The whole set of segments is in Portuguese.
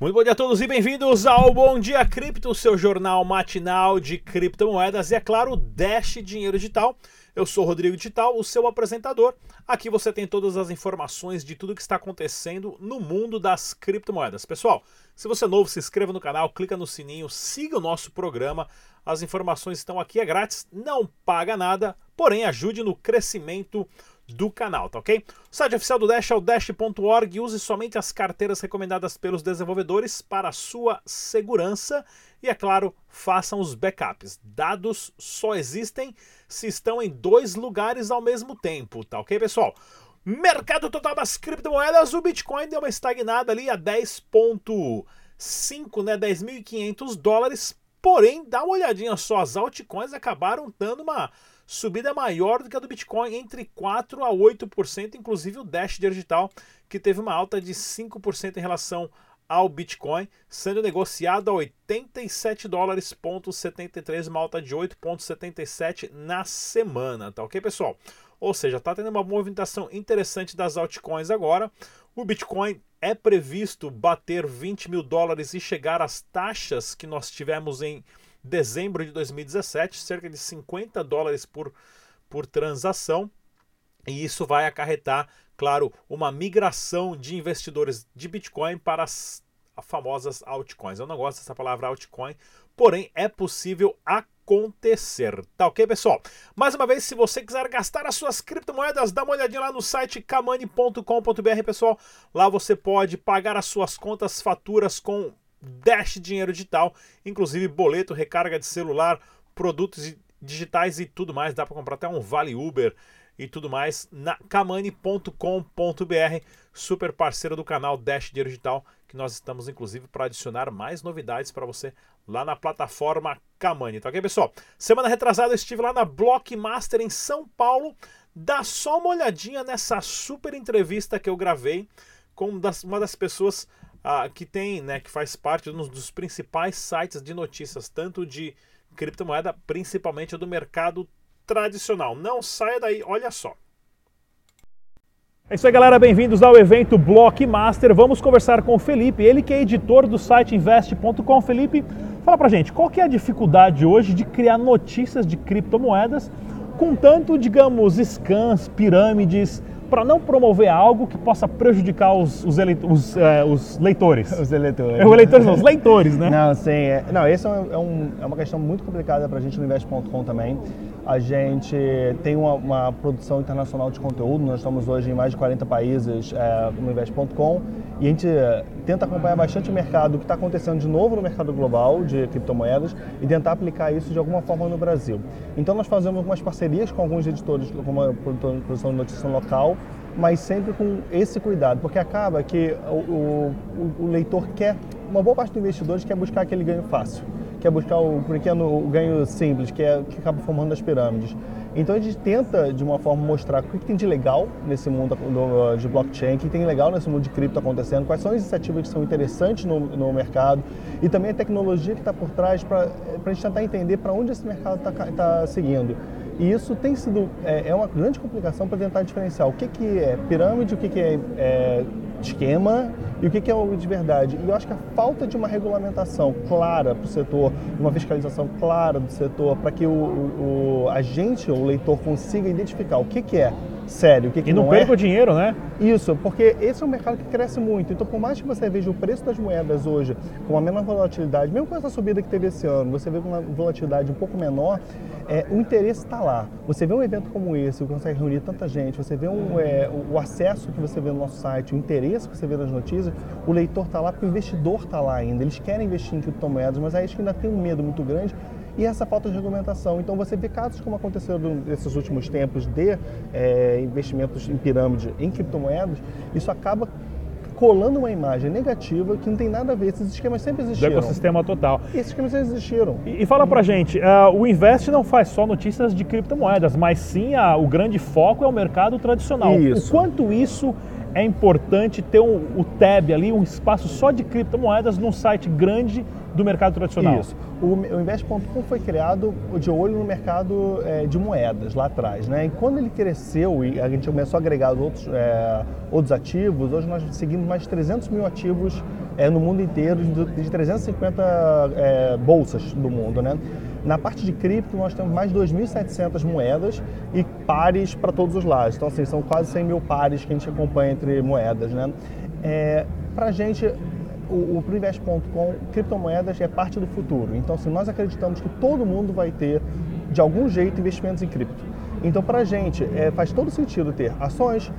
Muito bom dia a todos e bem-vindos ao Bom Dia Cripto, seu jornal matinal de criptomoedas e, é claro, Dash Dinheiro Digital. Eu sou Rodrigo Digital, o seu apresentador. Aqui você tem todas as informações de tudo que está acontecendo no mundo das criptomoedas. Pessoal, se você é novo, se inscreva no canal, clica no sininho, siga o nosso programa. As informações estão aqui, é grátis, não paga nada, porém ajude no crescimento do canal, tá ok? O site oficial do Dash é o dash.org. Use somente as carteiras recomendadas pelos desenvolvedores para sua segurança e, é claro, façam os backups. Dados só existem se estão em dois lugares ao mesmo tempo, tá ok, pessoal? Mercado total das criptomoedas, o Bitcoin deu uma estagnada ali a 10.5, né, 10.500 dólares. Porém, dá uma olhadinha só, as altcoins acabaram dando uma subida maior do que a do Bitcoin, entre 4% a 8%, inclusive o Dash Digital, que teve uma alta de 5% em relação ao Bitcoin, sendo negociado a 87 dólares, 73, uma alta de 8,77 na semana, tá ok, pessoal? Ou seja, está tendo uma movimentação interessante das altcoins agora. O Bitcoin é previsto bater 20 mil dólares e chegar às taxas que nós tivemos em dezembro de 2017, cerca de 50 dólares por, por transação. E isso vai acarretar, claro, uma migração de investidores de Bitcoin para as famosas altcoins. Eu não gosto dessa palavra altcoin, porém é possível acontecer. Tá ok, pessoal? Mais uma vez, se você quiser gastar as suas criptomoedas, dá uma olhadinha lá no site kamani.com.br, pessoal. Lá você pode pagar as suas contas, faturas com Dash Dinheiro Digital, inclusive boleto, recarga de celular, produtos digitais e tudo mais. Dá para comprar até um Vale Uber e tudo mais na kamani.com.br, super parceiro do canal Dash Dinheiro Digital, que nós estamos inclusive para adicionar mais novidades para você lá na plataforma Kamani, tá ok, pessoal? Semana retrasada eu estive lá na Blockmaster em São Paulo. Dá só uma olhadinha nessa super entrevista que eu gravei com uma das pessoas ah, que tem, né, que faz parte de um dos principais sites de notícias, tanto de criptomoeda, principalmente do mercado tradicional. Não saia daí, olha só. É isso aí, galera. Bem-vindos ao evento Blockmaster. Vamos conversar com o Felipe, ele que é editor do site invest.com. Felipe, fala pra gente, qual que é a dificuldade hoje de criar notícias de criptomoedas com tanto, digamos, scans, pirâmides, para não promover algo que possa prejudicar os, os, os, é, os leitores. Os eleitores. Os eleitores não, os leitores, né? Não, sim. É, não, essa é, é, um, é uma questão muito complicada para a gente no Invest.com também. A gente tem uma, uma, produção internacional de conteúdo, nós estamos hoje em mais de 40 países é, no Invest.com e a gente tenta acompanhar bastante o mercado, o que está acontecendo de novo no mercado global de criptomoedas e tentar aplicar isso de alguma forma no Brasil. Então nós fazemos algumas parcerias com alguns editores, como a produção de notícia local, mas sempre com esse cuidado, porque acaba que o, o, o leitor quer, uma boa parte dos investidores quer buscar aquele ganho fácil quer buscar o pequeno o ganho simples, que, é, que acaba formando as pirâmides. Então a gente tenta, de uma forma, mostrar o que tem de legal nesse mundo de blockchain, o que tem legal nesse mundo de cripto acontecendo, quais são as iniciativas que são interessantes no, no mercado e também a tecnologia que está por trás para a gente tentar entender para onde esse mercado está tá seguindo. E isso tem sido é, é uma grande complicação para tentar diferenciar o que, que é pirâmide, o que, que é, é esquema e o que é o de verdade. E eu acho que a falta de uma regulamentação clara para o setor, uma fiscalização clara do setor, para que o, o, o agente ou o leitor consiga identificar o que, que é sério, o que, que e não, não perca é. o dinheiro, né? Isso, porque esse é um mercado que cresce muito. Então, por mais que você veja o preço das moedas hoje com uma menor volatilidade, mesmo com essa subida que teve esse ano, você vê com uma volatilidade um pouco menor, é, o interesse está lá. Você vê um evento como esse, que consegue reunir tanta gente, você vê um, é, o acesso que você vê no nosso site, o interesse que você vê nas notícias, o leitor está lá porque o investidor está lá ainda. Eles querem investir em criptomoedas, mas aí acho que ainda tem um medo muito grande e essa falta de regulamentação. Então você vê casos como aconteceu nesses últimos tempos de é, investimentos em pirâmide em criptomoedas, isso acaba colando uma imagem negativa que não tem nada a ver. Esses esquemas sempre existiram. Do ecossistema total. E esses esquemas sempre existiram. E, e fala pra gente, uh, o Invest não faz só notícias de criptomoedas, mas sim a, o grande foco é o mercado tradicional. Isso. O quanto isso é importante ter um, o tab ali, um espaço só de criptomoedas num site grande do mercado tradicional. Isso. O, o Invest.com foi criado de olho no mercado é, de moedas lá atrás. Né? E quando ele cresceu e a gente começou a agregar outros, é, outros ativos, hoje nós seguimos mais de 300 mil ativos é, no mundo inteiro, de, de 350 é, bolsas do mundo. Né? Na parte de cripto, nós temos mais de 2.700 moedas e pares para todos os lados. Então, assim, são quase 100 mil pares que a gente acompanha entre moedas. Né? É, para a gente, o, o criptomoedas é parte do futuro. Então, assim, nós acreditamos que todo mundo vai ter, de algum jeito, investimentos em cripto. Então, para a gente, é, faz todo sentido ter ações,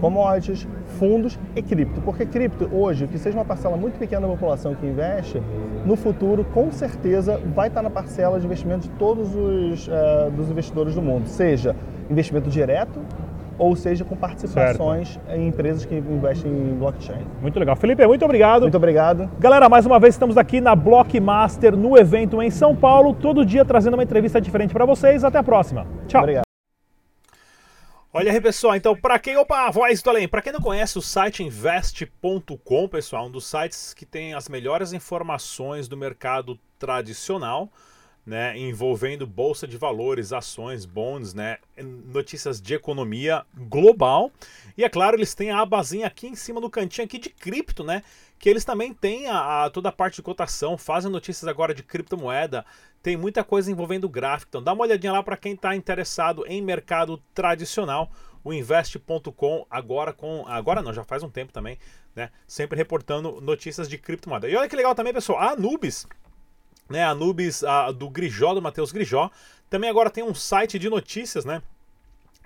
commodities, fundos e cripto. Porque cripto, hoje, que seja uma parcela muito pequena da população que investe, no futuro, com certeza, vai estar na parcela de investimento de todos os uh, dos investidores do mundo, seja investimento direto ou seja com participações certo. em empresas que investem em blockchain. Muito legal. Felipe, muito obrigado. Muito obrigado. Galera, mais uma vez estamos aqui na Blockmaster, no evento em São Paulo, todo dia trazendo uma entrevista diferente para vocês. Até a próxima. Tchau. Obrigado. Olha aí, pessoal, então para quem, opa, a voz do além, para quem não conhece o site invest.com, pessoal, um dos sites que tem as melhores informações do mercado tradicional, né, envolvendo bolsa de valores, ações, bonds, né, notícias de economia global. E é claro, eles têm a abazinha aqui em cima do cantinho aqui de cripto, né, que eles também têm a, a toda a parte de cotação, fazem notícias agora de criptomoeda, tem muita coisa envolvendo gráfico. Então dá uma olhadinha lá para quem está interessado em mercado tradicional. O invest.com agora com agora não, já faz um tempo também, né? Sempre reportando notícias de criptomoeda. E olha que legal também, pessoal, a Anubis, né? Anubis a, do Grijó, do Matheus Grijó, também agora tem um site de notícias, né?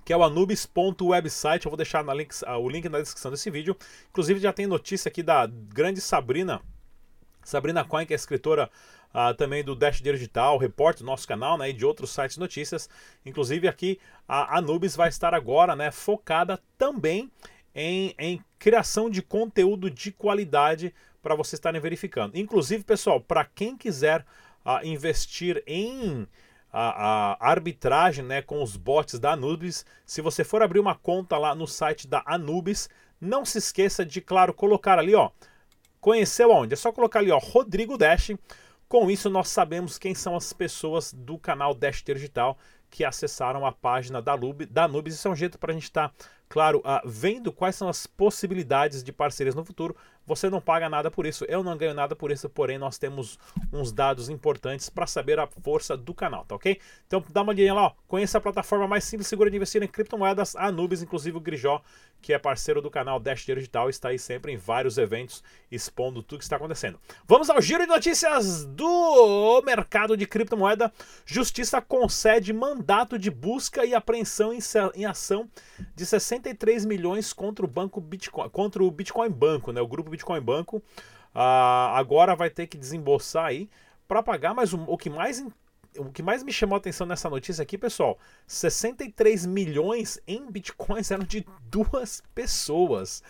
que é o anubis.website. Eu vou deixar link, o link na descrição desse vídeo. Inclusive já tem notícia aqui da grande Sabrina, Sabrina Coin, que é escritora uh, também do Dash Digital, repórter do nosso canal né, e de outros sites de notícias. Inclusive aqui a Anubis vai estar agora né, focada também em, em criação de conteúdo de qualidade para vocês estarem verificando. Inclusive, pessoal, para quem quiser uh, investir em a, a, arbitragem né, com os bots da Anubis, se você for abrir uma conta lá no site da Anubis, não se esqueça de, claro, colocar ali, ó, conheceu aonde? É só colocar ali, ó, Rodrigo Dash. Com isso, nós sabemos quem são as pessoas do canal Dash Digital que acessaram a página da, Lub, da Nubis. Isso é um jeito para a gente estar, tá, claro, uh, vendo quais são as possibilidades de parcerias no futuro. Você não paga nada por isso, eu não ganho nada por isso, porém nós temos uns dados importantes para saber a força do canal, tá ok? Então dá uma olhadinha lá, ó. conheça a plataforma mais simples e segura de investir em criptomoedas, a Nubis, inclusive o Grijó, que é parceiro do canal Dash Digital, está aí sempre em vários eventos expondo tudo que está acontecendo. Vamos ao giro de notícias do mercado de criptomoeda. Justiça concede mandato de busca e apreensão em, ação de 63 milhões contra o banco Bitcoin, contra o Bitcoin Banco, né? O grupo Bitcoin Banco uh, agora vai ter que desembolsar aí para pagar, mas o, o que mais o que mais me chamou a atenção nessa notícia aqui, pessoal, 63 milhões em bitcoins eram de duas pessoas.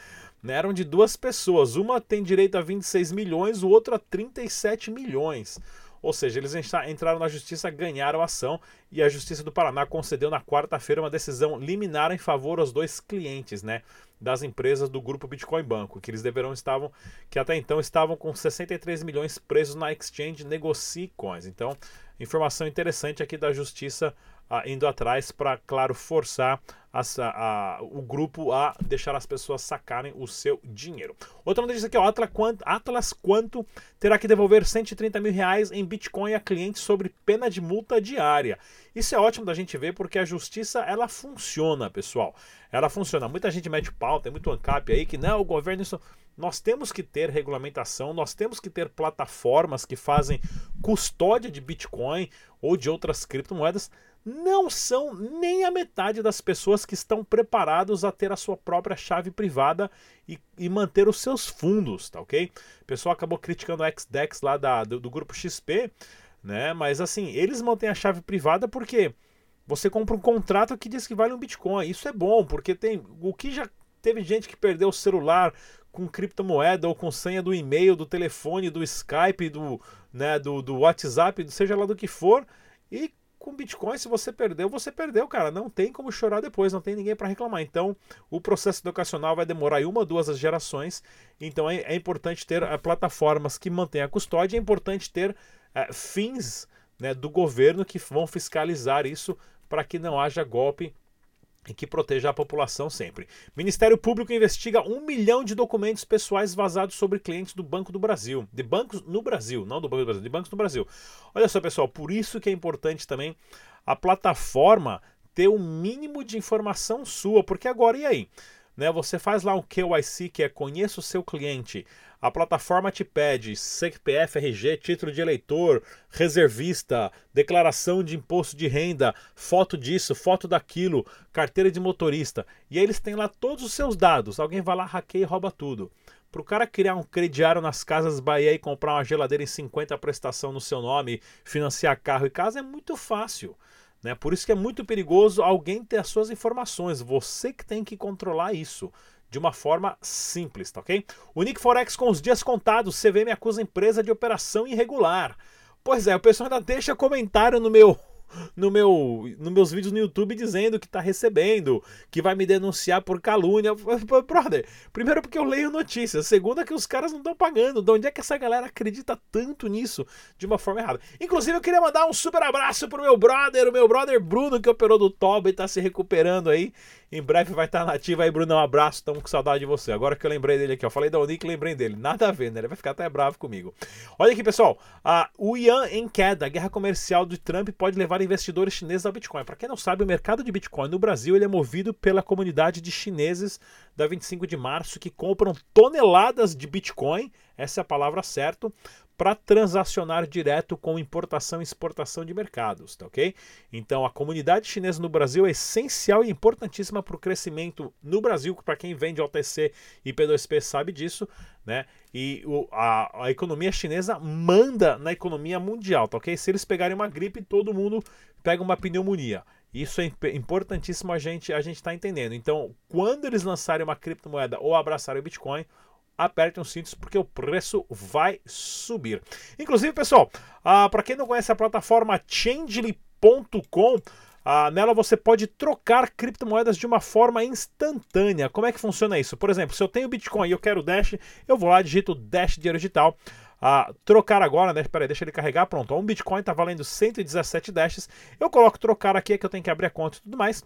Né? Eram de duas pessoas. Uma tem direito a 26 milhões, o outro a 37 milhões. Ou seja, eles entraram na justiça, ganharam a ação e a Justiça do Paraná concedeu na quarta-feira uma decisão liminar em favor aos dois clientes, né, das empresas do grupo Bitcoin Banco, que eles deverão estavam que até então estavam com 63 milhões presos na exchange Negocie Coins. Então, informação interessante aqui da Justiça ah, indo atrás para, claro, forçar as, a, a, o grupo a deixar as pessoas sacarem o seu dinheiro. Outra notícia aqui, ó, Atlas, Quanto, Atlas Quanto terá que devolver 130 mil reais em Bitcoin a clientes sobre pena de multa diária. Isso é ótimo da gente ver porque a justiça ela funciona, pessoal. Ela funciona. Muita gente mete pau, tem muito ANCAP aí que não, o governo isso. Nós temos que ter regulamentação, nós temos que ter plataformas que fazem custódia de Bitcoin ou de outras criptomoedas não são nem a metade das pessoas que estão preparados a ter a sua própria chave privada e, e manter os seus fundos, tá ok? O pessoal acabou criticando o XDEX lá da, do, do, grupo XP, né? Mas assim, eles mantêm a chave privada porque você compra um contrato que diz que vale um Bitcoin. Isso é bom, porque tem o que já teve gente que perdeu o celular com criptomoeda ou com senha do e-mail, do telefone, do Skype, do, né, do, do WhatsApp, seja lá do que for, e com Bitcoin, se você perdeu, você perdeu, cara. Não tem como chorar depois, não tem ninguém para reclamar. Então, o processo educacional vai demorar uma ou duas gerações. Então, é, é importante ter uh, plataformas que mantenham a custódia, é importante ter uh, fins né, do governo que vão fiscalizar isso para que não haja golpe e que proteja a população sempre. Ministério Público investiga um milhão de documentos pessoais vazados sobre clientes do Banco do Brasil. De bancos no Brasil, não do Banco do Brasil, de bancos no Brasil. Olha só, pessoal, por isso que é importante também a plataforma ter o um mínimo de informação sua, porque agora e aí? Né, você faz lá um KYC, que é conheça o seu cliente. A plataforma te pede CPF, RG, título de eleitor, reservista, declaração de imposto de renda, foto disso, foto daquilo, carteira de motorista. E aí eles têm lá todos os seus dados. Alguém vai lá, hackeia e rouba tudo. Para o cara criar um crediário nas casas Bahia e comprar uma geladeira em 50 prestação no seu nome, financiar carro e casa é muito fácil. Né? Por isso que é muito perigoso alguém ter as suas informações. Você que tem que controlar isso de uma forma simples, tá ok? O Nick Forex com os dias contados, CVM acusa a empresa de operação irregular. Pois é, o pessoal ainda deixa comentário no meu no meu, nos meus vídeos no YouTube dizendo que tá recebendo, que vai me denunciar por calúnia. Brother, primeiro porque eu leio notícias, segundo é que os caras não estão pagando. De onde é que essa galera acredita tanto nisso de uma forma errada? Inclusive, eu queria mandar um super abraço pro meu brother, o meu brother Bruno, que operou do Toba e tá se recuperando aí. Em breve vai estar nativo aí, Bruno. Um abraço, estamos com saudade de você. Agora que eu lembrei dele aqui, ó. Falei da Unique, lembrei dele. Nada a ver, né? Ele vai ficar até bravo comigo. Olha aqui, pessoal. Uh, o Ian em queda. A guerra comercial de Trump pode levar investidores chineses ao Bitcoin. Para quem não sabe, o mercado de Bitcoin no Brasil ele é movido pela comunidade de chineses da 25 de março que compram toneladas de Bitcoin. Essa é a palavra certa para transacionar direto com importação e exportação de mercados, tá ok? Então a comunidade chinesa no Brasil é essencial e importantíssima para o crescimento no Brasil, para quem vende OTC e P2P sabe disso, né? E o, a, a economia chinesa manda na economia mundial, tá ok? Se eles pegarem uma gripe, todo mundo pega uma pneumonia. Isso é importantíssimo a gente a gente estar tá entendendo. Então, quando eles lançarem uma criptomoeda ou abraçarem o Bitcoin, apertem os cintos porque o preço vai subir. Inclusive, pessoal, ah, para quem não conhece a plataforma Changely.com, ah, nela você pode trocar criptomoedas de uma forma instantânea. Como é que funciona isso? Por exemplo, se eu tenho Bitcoin e eu quero Dash, eu vou lá, digito Dash dinheiro digital. Ah, trocar agora, né? Peraí, deixa ele carregar. Pronto, um Bitcoin está valendo 117 Dashes. Eu coloco trocar aqui, é que eu tenho que abrir a conta e tudo mais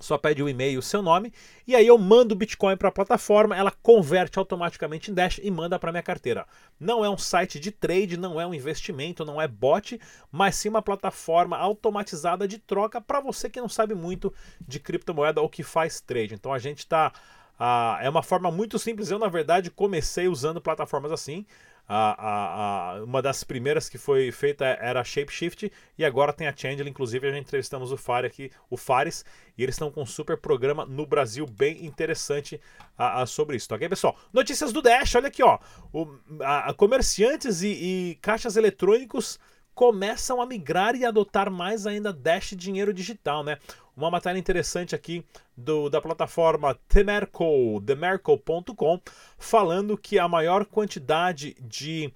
só pede o e-mail, o seu nome, e aí eu mando o Bitcoin para a plataforma, ela converte automaticamente em Dash e manda para minha carteira. Não é um site de trade, não é um investimento, não é bot, mas sim uma plataforma automatizada de troca para você que não sabe muito de criptomoeda ou que faz trade. Então a gente está. Ah, é uma forma muito simples. Eu, na verdade, comecei usando plataformas assim. A, a, a, uma das primeiras que foi feita era a Shapeshift e agora tem a Changeling. Inclusive, a gente entrevistamos o Fare aqui, o Fares, e eles estão com um super programa no Brasil bem interessante sobre isso, tá ok, pessoal? Notícias do Dash, olha aqui, ó. O, comerciantes e, e caixas eletrônicos começam a migrar e adotar mais ainda Dash dinheiro digital, né? Uma matéria interessante aqui do, da plataforma Temerco, themerco.com, falando que a maior quantidade de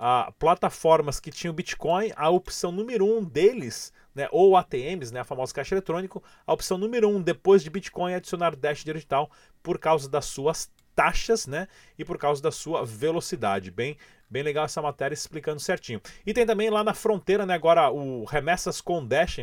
uh, plataformas que tinham Bitcoin, a opção número um deles, né, ou ATMs, né, a famosa caixa eletrônica, a opção número um depois de Bitcoin é adicionar Dash digital por causa das suas taxas, né? E por causa da sua velocidade. Bem, bem legal essa matéria explicando certinho. E tem também lá na fronteira, né? Agora o Remessas com Dash,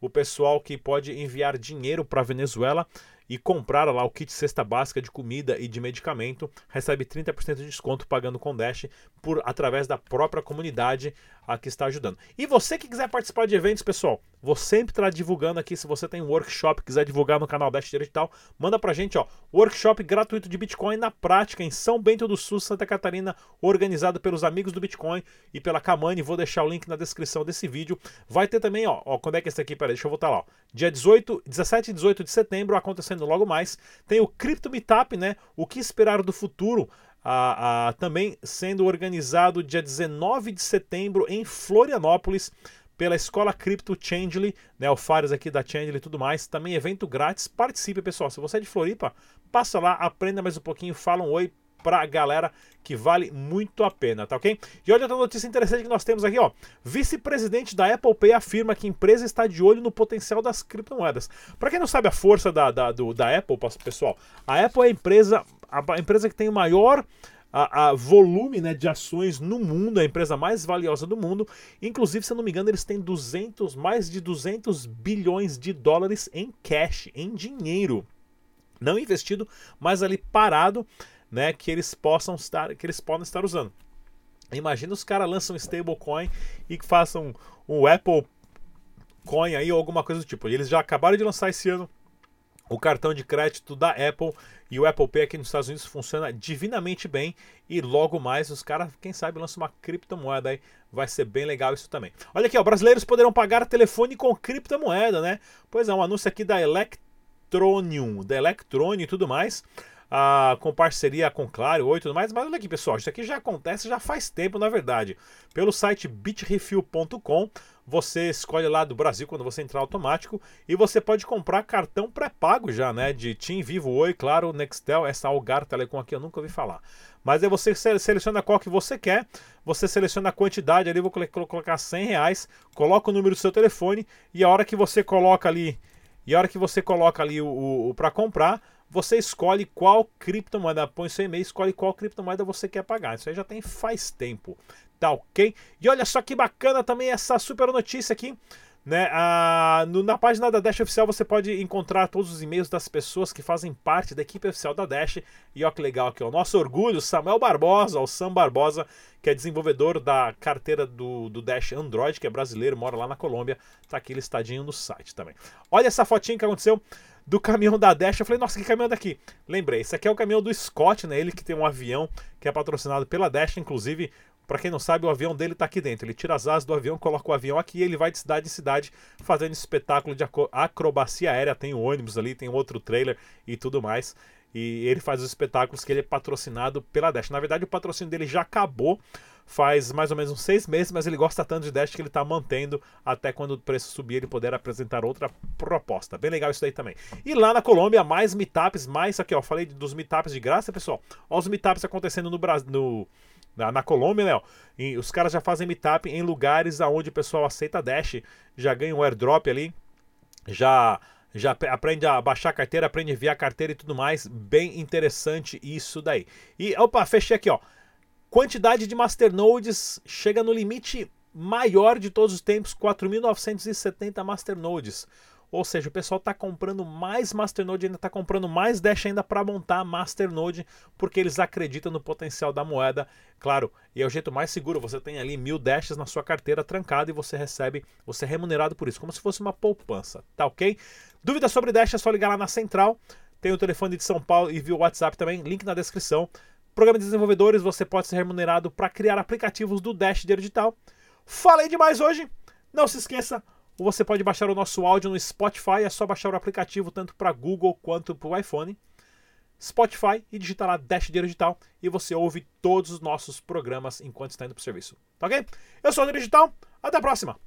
o pessoal que pode enviar dinheiro para Venezuela e comprar lá o kit cesta básica de comida e de medicamento, recebe 30% de desconto pagando com Dash por através da própria comunidade a que está ajudando. E você que quiser participar de eventos, pessoal, vou sempre estar divulgando aqui. Se você tem um workshop, quiser divulgar no canal Dash Digital, manda pra gente, ó. Workshop gratuito de Bitcoin na prática em São Bento do Sul, Santa Catarina, organizado pelos amigos do Bitcoin e pela Kamani. Vou deixar o link na descrição desse vídeo. Vai ter também, ó, ó quando é que é esse aqui? Peraí, deixa eu voltar lá, ó. Dia 18, 17 e 18 de setembro, acontecendo logo mais. Tem o Crypto Meetup, né? O que esperar do futuro? Ah, ah, também sendo organizado dia 19 de setembro em Florianópolis pela Escola Crypto Changely, né, o Fares aqui da Changely e tudo mais. Também evento grátis. Participe, pessoal. Se você é de Floripa, passa lá, aprenda mais um pouquinho, fala um oi, pra galera que vale muito a pena, tá ok? E olha outra notícia interessante que nós temos aqui, ó. Vice-presidente da Apple Pay afirma que a empresa está de olho no potencial das criptomoedas. Para quem não sabe a força da, da, do, da Apple, pessoal, a Apple é a empresa, a empresa que tem o maior a, a, volume né, de ações no mundo, a empresa mais valiosa do mundo. Inclusive, se eu não me engano, eles têm 200, mais de 200 bilhões de dólares em cash, em dinheiro. Não investido, mas ali parado, né, que eles possam estar, que eles podem estar usando. Imagina os caras lançam stablecoin e que façam um Apple Coin aí ou alguma coisa do tipo. E eles já acabaram de lançar esse ano o cartão de crédito da Apple e o Apple Pay aqui nos Estados Unidos funciona divinamente bem e logo mais os caras, quem sabe, lançam uma criptomoeda aí, vai ser bem legal isso também. Olha aqui, ó, brasileiros poderão pagar telefone com criptomoeda, né? Pois é, um anúncio aqui da Electronium, da Electronium e tudo mais. Ah, com parceria com Claro, Oi e tudo mais. Mas olha aqui, pessoal, isso aqui já acontece já faz tempo, na verdade. Pelo site bitrefill.com, você escolhe lá do Brasil quando você entrar automático e você pode comprar cartão pré-pago já, né? De TIM, Vivo, Oi, Claro, Nextel, essa Algar Telecom aqui eu nunca ouvi falar. Mas aí você seleciona qual que você quer, você seleciona a quantidade ali, vou colocar 100 reais, coloca o número do seu telefone e a hora que você coloca ali, e a hora que você coloca ali o, o, o para comprar, você escolhe qual criptomoeda, põe seu e-mail, escolhe qual criptomoeda você quer pagar. Isso aí já tem faz tempo, tá ok? E olha só que bacana também essa super notícia aqui. Né? Ah, no, na página da Dash Oficial você pode encontrar todos os e-mails das pessoas que fazem parte da equipe oficial da Dash. E olha que legal aqui, o nosso orgulho, Samuel Barbosa, o Sam Barbosa, que é desenvolvedor da carteira do, do Dash Android, que é brasileiro, mora lá na Colômbia. Tá aqui listadinho no site também. Olha essa fotinha que aconteceu do caminhão da Dash. Eu falei, nossa, que caminhão daqui? Lembrei, esse aqui é o caminhão do Scott, né? Ele que tem um avião que é patrocinado pela Dash, inclusive. Para quem não sabe, o avião dele está aqui dentro. Ele tira as asas do avião, coloca o avião aqui e ele vai de cidade em cidade fazendo espetáculo de acrobacia aérea. Tem o ônibus ali, tem outro trailer e tudo mais. E ele faz os espetáculos que ele é patrocinado pela Dash. Na verdade, o patrocínio dele já acabou faz mais ou menos uns seis meses, mas ele gosta tanto de Dash que ele está mantendo até quando o preço subir ele poder apresentar outra proposta. Bem legal isso daí também. E lá na Colômbia, mais meetups, mais aqui, ó, falei dos meetups de graça, pessoal. Olha os meetups acontecendo no Brasil, no, na, na, Colômbia, né? Ó, e os caras já fazem meetup em lugares aonde o pessoal aceita Dash, já ganha um airdrop ali, já já aprende a baixar a carteira, aprende a enviar a carteira e tudo mais. Bem interessante isso daí. E opa, fechei aqui, ó. Quantidade de masternodes chega no limite maior de todos os tempos, 4.970 masternodes. Ou seja, o pessoal está comprando mais masternode, ainda está comprando mais Dash ainda para montar masternode, porque eles acreditam no potencial da moeda. Claro, e é o jeito mais seguro. Você tem ali mil Dashes na sua carteira trancada e você recebe, você é remunerado por isso, como se fosse uma poupança, tá ok? Dúvida sobre Dash é só ligar lá na central. Tem o telefone de São Paulo e via o WhatsApp também, link na descrição. Programa de desenvolvedores, você pode ser remunerado para criar aplicativos do Dash Digital. Falei demais hoje. Não se esqueça, você pode baixar o nosso áudio no Spotify, é só baixar o aplicativo tanto para Google quanto para o iPhone. Spotify e digitar lá Dash Dinheiro Digital e você ouve todos os nossos programas enquanto está indo para o serviço. Tá ok? Eu sou o Digital, até a próxima!